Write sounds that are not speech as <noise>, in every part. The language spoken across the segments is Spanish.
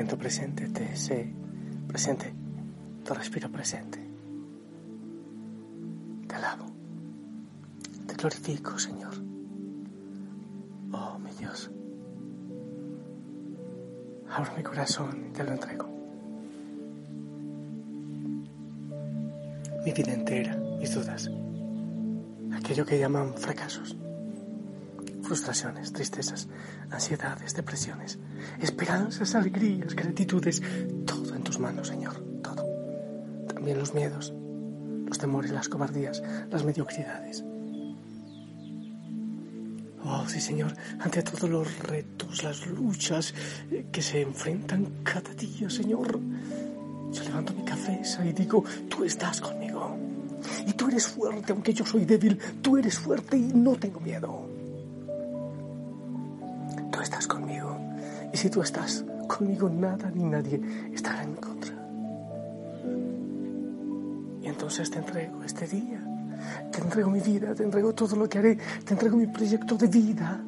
Siento presente, te sé presente, te respiro presente. Te alabo, te glorifico, Señor. Oh, mi Dios, abro mi corazón y te lo entrego. Mi vida entera, mis dudas, aquello que llaman fracasos frustraciones, tristezas, ansiedades, depresiones, esperanzas, alegrías, gratitudes, todo en tus manos, Señor, todo. También los miedos, los temores, las cobardías, las mediocridades. Oh, sí, Señor, ante todos los retos, las luchas que se enfrentan cada día, Señor, yo levanto mi cabeza y digo, tú estás conmigo. Y tú eres fuerte, aunque yo soy débil, tú eres fuerte y no tengo miedo si tú estás conmigo, nada ni nadie estará en contra. Y entonces te entrego este día. Te entrego mi vida, te entrego todo lo que haré, te entrego mi proyecto de vida.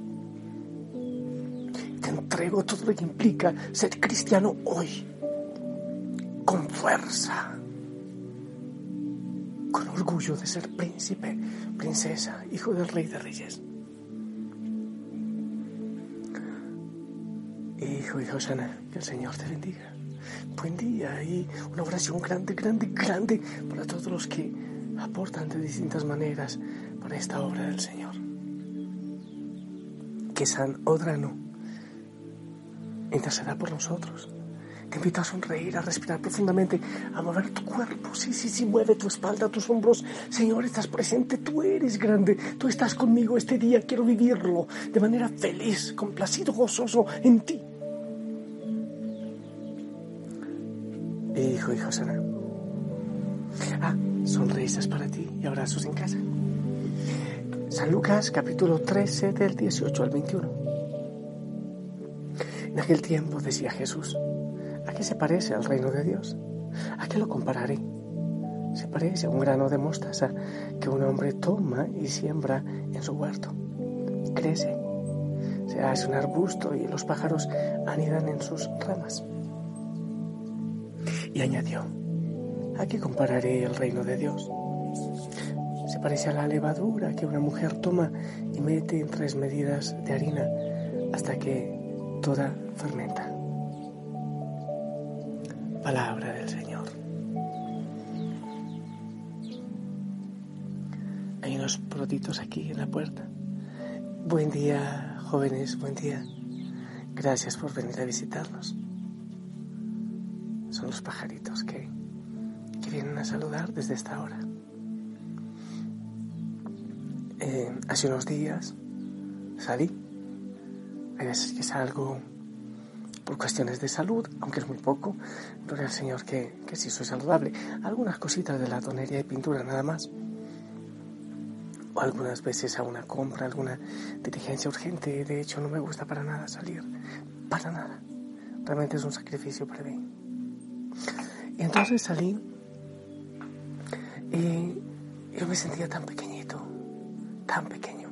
Te entrego todo lo que implica ser cristiano hoy. Con fuerza. Con orgullo de ser príncipe, princesa, hijo del rey de reyes. Hijo y Josana, que el Señor te bendiga. Buen día y una oración grande, grande, grande para todos los que aportan de distintas maneras para esta obra del Señor. Que San Odrano interceda por nosotros. Te invito a sonreír, a respirar profundamente, a mover tu cuerpo. Sí, sí, sí, mueve tu espalda, tus hombros. Señor, estás presente, tú eres grande, tú estás conmigo este día, quiero vivirlo de manera feliz, complacido, gozoso en ti. Hijo. Ah, sonrisas para ti y abrazos en casa. San Lucas capítulo 13 del 18 al 21. En aquel tiempo decía Jesús, ¿a qué se parece al reino de Dios? ¿A qué lo compararé? Se parece a un grano de mostaza que un hombre toma y siembra en su huerto. Crece, se hace un arbusto y los pájaros anidan en sus ramas. Y añadió, aquí compararé el reino de Dios. Se parece a la levadura que una mujer toma y mete en tres medidas de harina hasta que toda fermenta. Palabra del Señor. Hay unos protitos aquí en la puerta. Buen día, jóvenes, buen día. Gracias por venir a visitarnos los pajaritos que, que vienen a saludar desde esta hora. Eh, hace unos días salí. Hay veces que salgo por cuestiones de salud, aunque es muy poco. Gloria al Señor que, que sí soy saludable. Algunas cositas de la tonería y pintura nada más. O algunas veces a una compra, alguna diligencia urgente. De hecho, no me gusta para nada salir. Para nada. Realmente es un sacrificio para mí. Entonces salí y yo me sentía tan pequeñito, tan pequeño.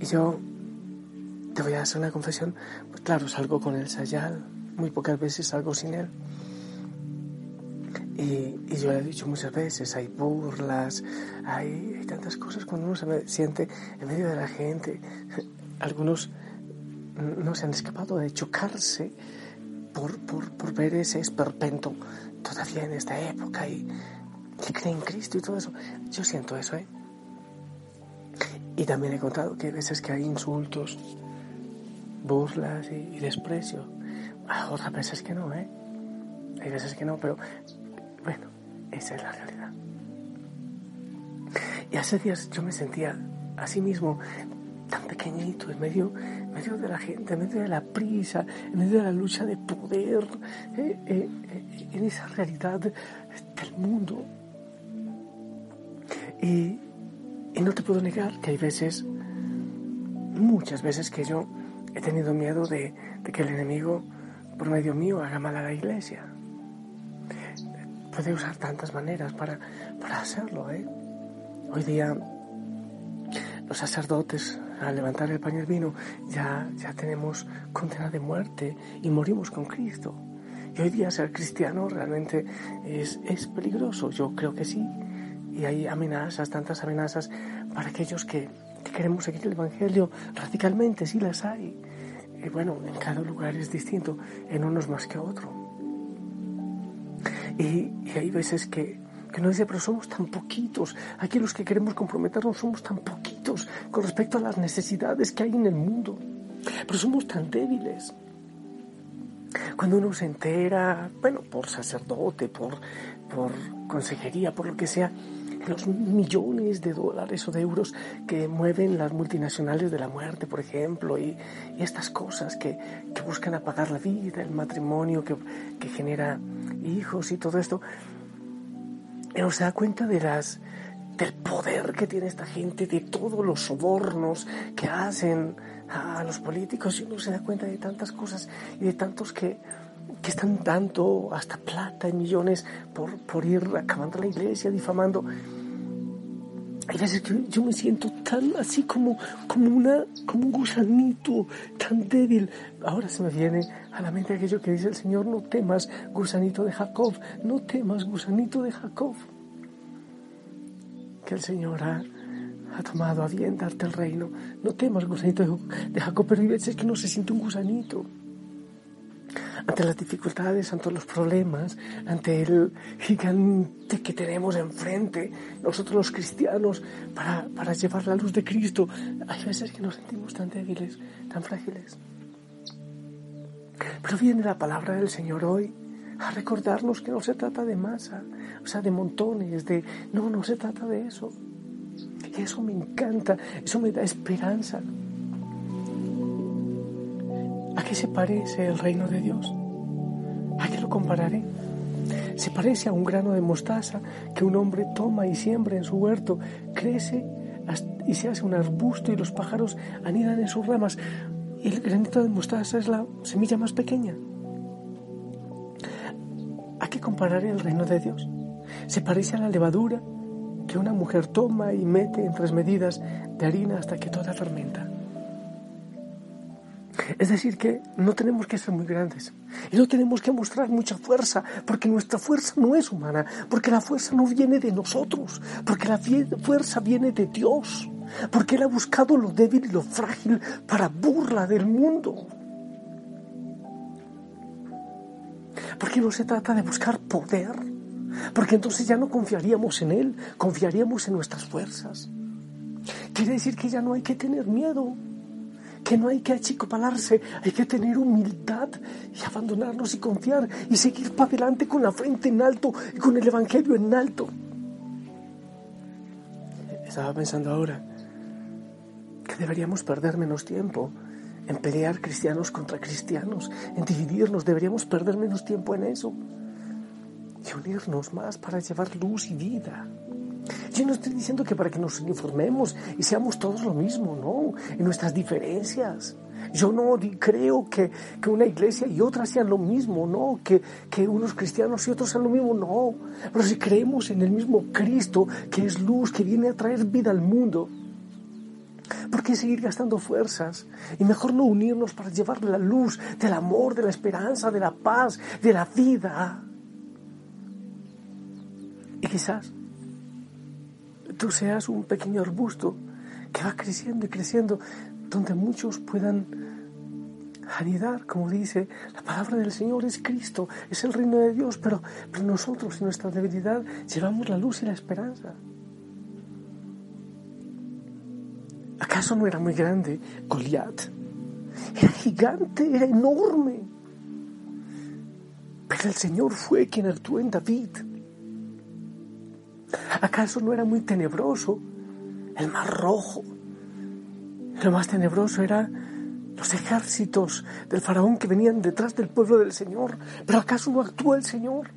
Y yo te voy a hacer una confesión, pues claro, salgo con el sayal, muy pocas veces salgo sin él. Y, y, yo he dicho muchas veces, hay burlas, hay, hay, tantas cosas cuando uno se siente en medio de la gente. Algunos no se han escapado de chocarse por, por, por ver ese esperpento todavía en esta época y que creen en Cristo y todo eso. Yo siento eso, ¿eh? Y también he contado que hay veces que hay insultos, burlas y, desprecio. Ah, otras veces que no, ¿eh? Hay veces que no, pero bueno, esa es la realidad. Y hace días yo me sentía a sí mismo tan pequeñito, en medio, medio de la gente, en medio de la prisa, en medio de la lucha de poder, eh, eh, eh, en esa realidad del mundo. Y, y no te puedo negar que hay veces, muchas veces que yo he tenido miedo de, de que el enemigo, por medio mío, haga mal a la iglesia. Puede usar tantas maneras para, para hacerlo, ¿eh? Hoy día los sacerdotes al levantar el pan y vino ya, ya tenemos condena de muerte y morimos con Cristo. Y hoy día ser cristiano realmente es, es peligroso, yo creo que sí. Y hay amenazas, tantas amenazas para aquellos que, queremos seguir el Evangelio radicalmente, sí las hay. Y bueno, en cada lugar es distinto, en unos más que otro. Y, y hay veces que, que no dice, pero somos tan poquitos. Aquí los que queremos comprometernos somos tan poquitos con respecto a las necesidades que hay en el mundo. Pero somos tan débiles. Cuando uno se entera, bueno, por sacerdote, por, por consejería, por lo que sea, los millones de dólares o de euros que mueven las multinacionales de la muerte, por ejemplo, y, y estas cosas que, que, buscan apagar la vida, el matrimonio que, que genera hijos y todo esto, uno se da cuenta de las, del poder que tiene esta gente, de todos los sobornos que hacen a los políticos y uno se da cuenta de tantas cosas y de tantos que, que están dando hasta plata y millones por, por ir acabando la iglesia, difamando. Hay veces que yo me siento tan así como, como, una, como un gusanito, tan débil. Ahora se me viene a la mente aquello que dice el Señor, no temas, gusanito de Jacob, no temas, gusanito de Jacob. Que el Señor ha, ha tomado a bien darte el reino. No temas, gusanito de Jacob, pero hay veces que no se siente un gusanito ante las dificultades, ante los problemas, ante el gigante que tenemos enfrente, nosotros los cristianos, para, para llevar la luz de Cristo, hay veces que nos sentimos tan débiles, tan frágiles. Pero viene la palabra del Señor hoy a recordarnos que no se trata de masa, o sea, de montones, de... No, no se trata de eso. Y eso me encanta, eso me da esperanza. ¿A qué se parece el reino de Dios? ¿A qué lo compararé? Se parece a un grano de mostaza que un hombre toma y siembra en su huerto, crece y se hace un arbusto y los pájaros anidan en sus ramas. El granito de mostaza es la semilla más pequeña. ¿A qué compararé el reino de Dios? Se parece a la levadura que una mujer toma y mete en tres medidas de harina hasta que toda fermenta. Es decir, que no tenemos que ser muy grandes y no tenemos que mostrar mucha fuerza, porque nuestra fuerza no es humana, porque la fuerza no viene de nosotros, porque la fuerza viene de Dios, porque Él ha buscado lo débil y lo frágil para burla del mundo. Porque no se trata de buscar poder, porque entonces ya no confiaríamos en Él, confiaríamos en nuestras fuerzas. Quiere decir que ya no hay que tener miedo, que no hay que achicopalarse, hay que tener humildad y abandonarnos y confiar y seguir para adelante con la frente en alto y con el Evangelio en alto. Estaba pensando ahora que deberíamos perder menos tiempo en pelear cristianos contra cristianos, en dividirnos, deberíamos perder menos tiempo en eso y unirnos más para llevar luz y vida. Yo no estoy diciendo que para que nos uniformemos y seamos todos lo mismo, no, en nuestras diferencias. Yo no creo que, que, una iglesia y otra sean lo mismo, no, que, que unos cristianos y otros sean lo mismo, no. Pero si creemos en el mismo Cristo, que es luz, que viene a traer vida al mundo, ¿por qué seguir gastando fuerzas? Y mejor no unirnos para llevar la luz del amor, de la esperanza, de la paz, de la vida. Y quizás tú seas un pequeño arbusto que va creciendo y creciendo, donde muchos puedan sanidad, como dice, la palabra del Señor es Cristo, es el reino de Dios, pero, pero nosotros en nuestra debilidad llevamos la luz y la esperanza. ¿Acaso no era muy grande Goliat? Era gigante, era enorme. Pero el Señor fue quien actuó en David. ¿Acaso no era muy tenebroso el mar rojo? Lo más tenebroso era los ejércitos del faraón que venían detrás del pueblo del Señor. Pero ¿acaso no actuó el Señor?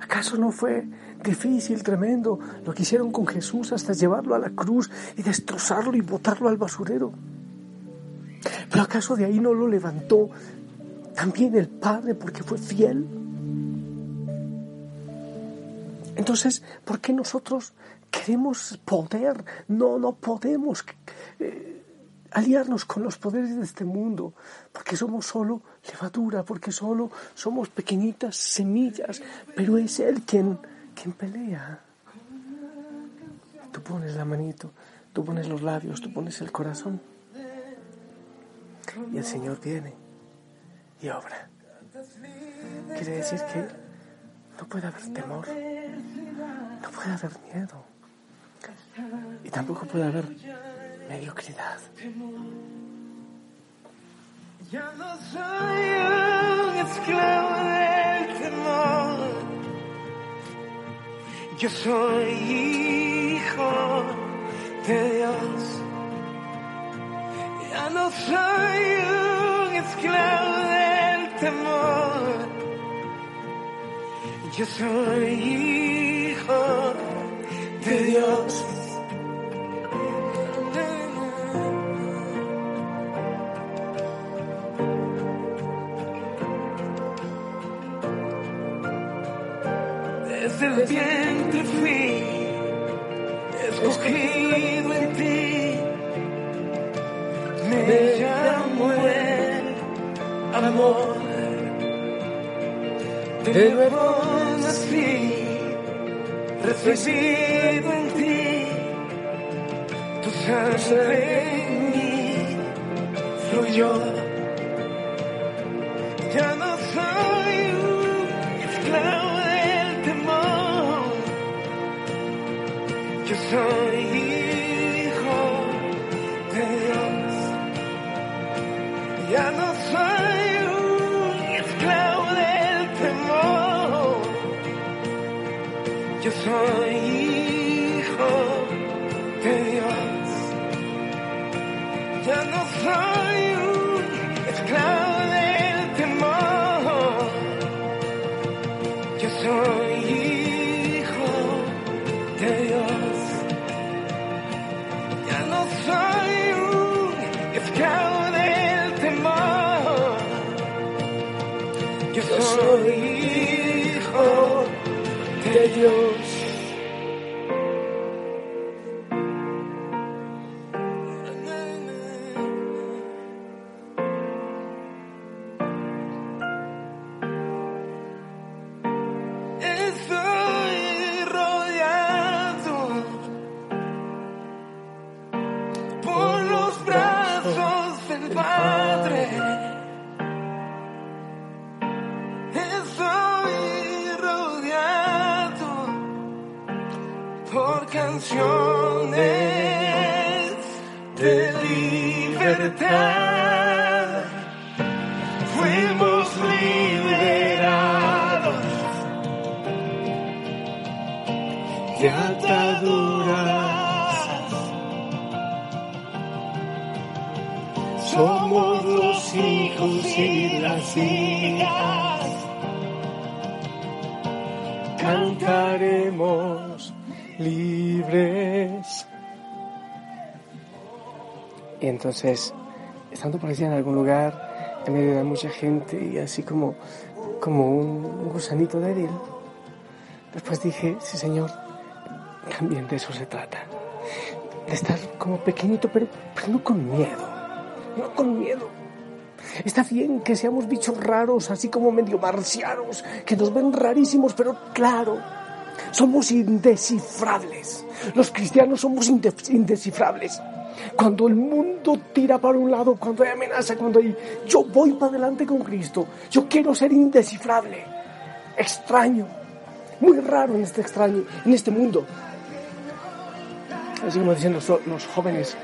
¿Acaso no fue difícil, tremendo, lo que hicieron con Jesús hasta llevarlo a la cruz y destrozarlo y botarlo al basurero? ¿Pero acaso de ahí no lo levantó también el Padre porque fue fiel? Entonces, ¿por qué nosotros queremos poder? No, no podemos eh, aliarnos con los poderes de este mundo, porque somos solo levadura, porque solo somos pequeñitas semillas, pero es Él quien, quien pelea. Tú pones la manito, tú pones los labios, tú pones el corazón. Y el Señor viene y obra. Quiere decir que no puede haber temor, no puede haber miedo y tampoco puede haber mediocridad. Ya no soy un esclavo del yo soy hijo de Dios. Ya no soy un esclavo del temor, yo soy hijo de Dios. desde el vientre amor. De nuevo nací, recibido en ti. Tu sangre en mí fluyó. soy hijo Yo soy hijo de Dios. the time. Y entonces, estando por en algún lugar, en medio de mucha gente y así como, como un gusanito débil, después dije, sí Señor, también de eso se trata. De estar como pequeñito, pero, pero no con miedo, no con miedo. Está bien que seamos bichos raros, así como medio marcianos, que nos ven rarísimos, pero claro, somos indescifrables. Los cristianos somos indescifrables. Cuando el mundo tira para un lado, cuando hay amenaza, cuando hay... Yo voy para adelante con Cristo. Yo quiero ser indescifrable, extraño, muy raro en este extraño, en este mundo. Así como dicen los, los jóvenes,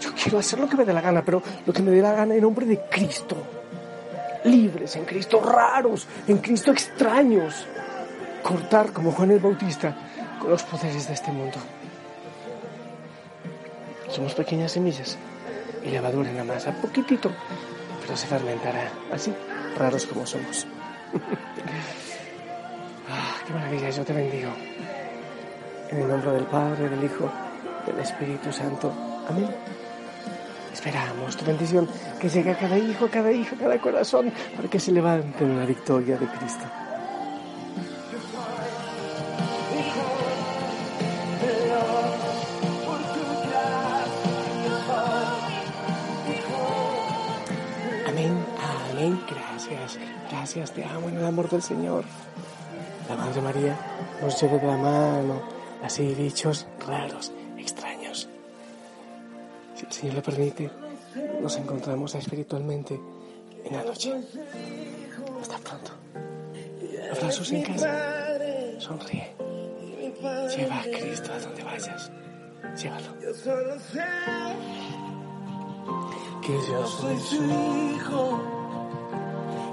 yo quiero hacer lo que me dé la gana, pero lo que me dé la gana en nombre de Cristo. Libres en Cristo, raros, en Cristo extraños. Cortar como Juan el Bautista con los poderes de este mundo. Somos pequeñas semillas y levadura en la masa, poquitito, pero se fermentará, así, raros como somos. <laughs> ah, qué maravilla, yo te bendigo. En el nombre del Padre, del Hijo, del Espíritu Santo. Amén. Esperamos tu bendición que llegue a cada hijo, cada hijo, a cada corazón, para que se levante en la victoria de Cristo. Gracias, te amo en el amor del Señor. La Madre María nos lleve de la mano, así dichos raros, extraños. Si el Señor lo permite, nos encontramos espiritualmente en la noche. Hasta pronto. Abrazos en casa. Sonríe. Lleva a Cristo a donde vayas. Llévalo. Que yo soy su hijo,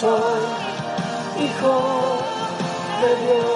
soy hijo de Dios.